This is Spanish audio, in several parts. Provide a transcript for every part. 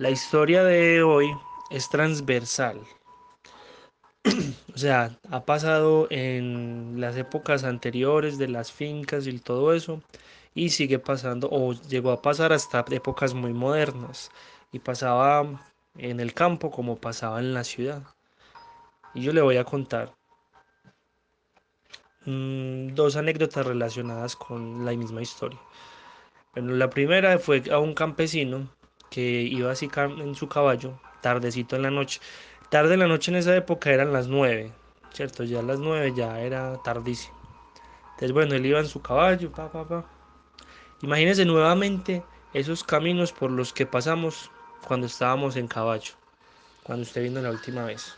La historia de hoy es transversal. o sea, ha pasado en las épocas anteriores de las fincas y todo eso, y sigue pasando, o llegó a pasar hasta épocas muy modernas, y pasaba en el campo como pasaba en la ciudad. Y yo le voy a contar mm, dos anécdotas relacionadas con la misma historia. Bueno, la primera fue a un campesino que iba así en su caballo, tardecito en la noche. Tarde en la noche en esa época eran las nueve, ¿cierto? Ya las nueve ya era tardísimo. Entonces, bueno, él iba en su caballo, pa, pa, pa. Imagínense nuevamente esos caminos por los que pasamos cuando estábamos en caballo, cuando usted vino la última vez.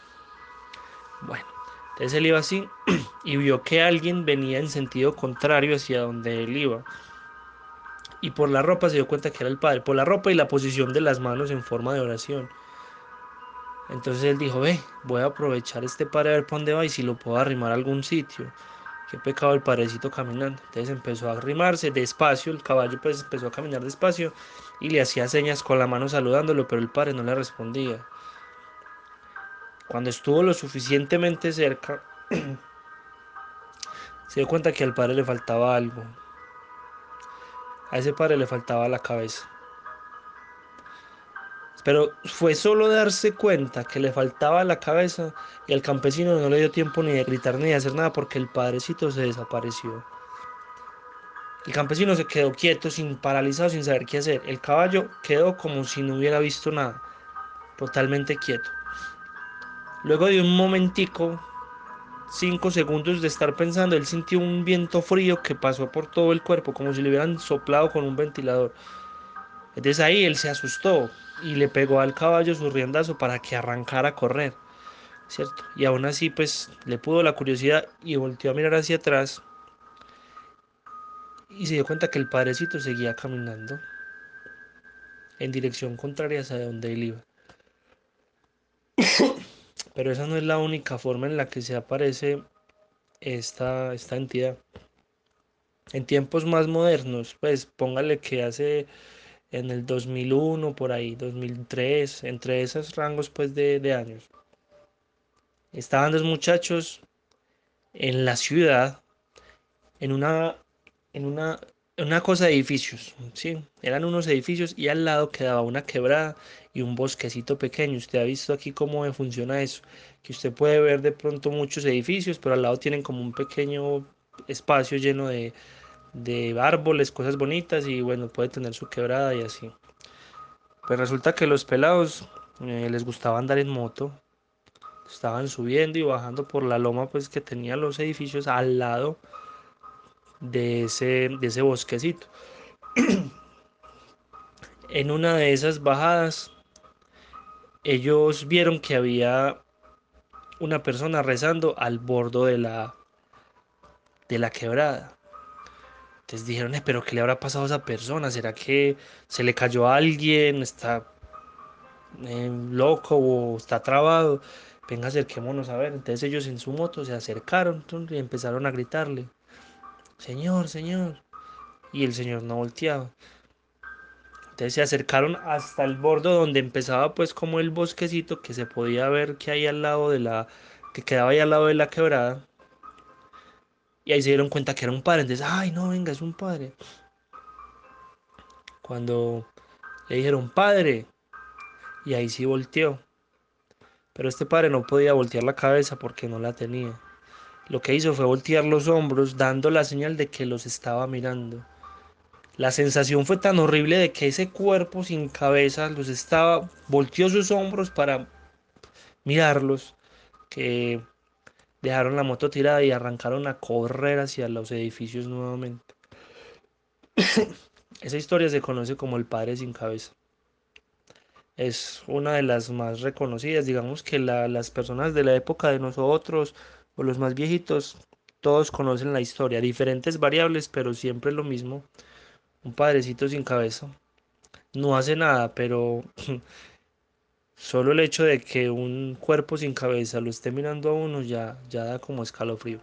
Bueno, entonces él iba así y vio que alguien venía en sentido contrario hacia donde él iba. Y por la ropa se dio cuenta que era el padre, por la ropa y la posición de las manos en forma de oración. Entonces él dijo, ve, voy a aprovechar este padre a ver por dónde va y si lo puedo arrimar a algún sitio. Qué pecado el padrecito caminando. Entonces empezó a arrimarse despacio, el caballo pues empezó a caminar despacio y le hacía señas con la mano saludándolo, pero el padre no le respondía. Cuando estuvo lo suficientemente cerca, se dio cuenta que al padre le faltaba algo. A ese padre le faltaba la cabeza. Pero fue solo darse cuenta que le faltaba la cabeza y al campesino no le dio tiempo ni de gritar ni de hacer nada porque el padrecito se desapareció. El campesino se quedó quieto, sin paralizado, sin saber qué hacer. El caballo quedó como si no hubiera visto nada, totalmente quieto. Luego de un momentico, cinco segundos de estar pensando, él sintió un viento frío que pasó por todo el cuerpo, como si le hubieran soplado con un ventilador. Entonces ahí él se asustó, y le pegó al caballo su riendazo para que arrancara a correr, ¿cierto? Y aún así, pues le pudo la curiosidad y volteó a mirar hacia atrás y se dio cuenta que el padrecito seguía caminando en dirección contraria hacia donde él iba. Pero esa no es la única forma en la que se aparece esta, esta entidad. En tiempos más modernos, pues póngale que hace en el 2001, por ahí, 2003, entre esos rangos pues de, años. Estaban dos muchachos en la ciudad, en una, en una, una cosa de edificios, ¿sí? Eran unos edificios y al lado quedaba una quebrada y un bosquecito pequeño. Usted ha visto aquí cómo funciona eso, que usted puede ver de pronto muchos edificios, pero al lado tienen como un pequeño espacio lleno de, de árboles, cosas bonitas y bueno, puede tener su quebrada y así. Pues resulta que los pelados eh, les gustaba andar en moto. Estaban subiendo y bajando por la loma pues que tenía los edificios al lado de ese, de ese bosquecito. en una de esas bajadas ellos vieron que había una persona rezando al borde de la de la quebrada. Entonces dijeron, eh, pero ¿qué le habrá pasado a esa persona? ¿Será que se le cayó a alguien? ¿Está eh, loco o está trabado? Venga, acerquémonos a ver. Entonces ellos en su moto se acercaron y empezaron a gritarle, Señor, Señor. Y el Señor no volteaba. Entonces se acercaron hasta el borde donde empezaba pues como el bosquecito que se podía ver que hay al lado de la, que quedaba ahí al lado de la quebrada. Y ahí se dieron cuenta que era un padre. Entonces, ay, no, venga, es un padre. Cuando le dijeron padre, y ahí sí volteó. Pero este padre no podía voltear la cabeza porque no la tenía. Lo que hizo fue voltear los hombros, dando la señal de que los estaba mirando. La sensación fue tan horrible de que ese cuerpo sin cabeza los estaba, volteó sus hombros para mirarlos, que dejaron la moto tirada y arrancaron a correr hacia los edificios nuevamente. Esa historia se conoce como el padre sin cabeza. Es una de las más reconocidas. Digamos que las personas de la época de nosotros o los más viejitos, todos conocen la historia. Diferentes variables, pero siempre lo mismo. Un padrecito sin cabeza. No hace nada, pero Solo el hecho de que un cuerpo sin cabeza lo esté mirando a uno ya, ya da como escalofrío.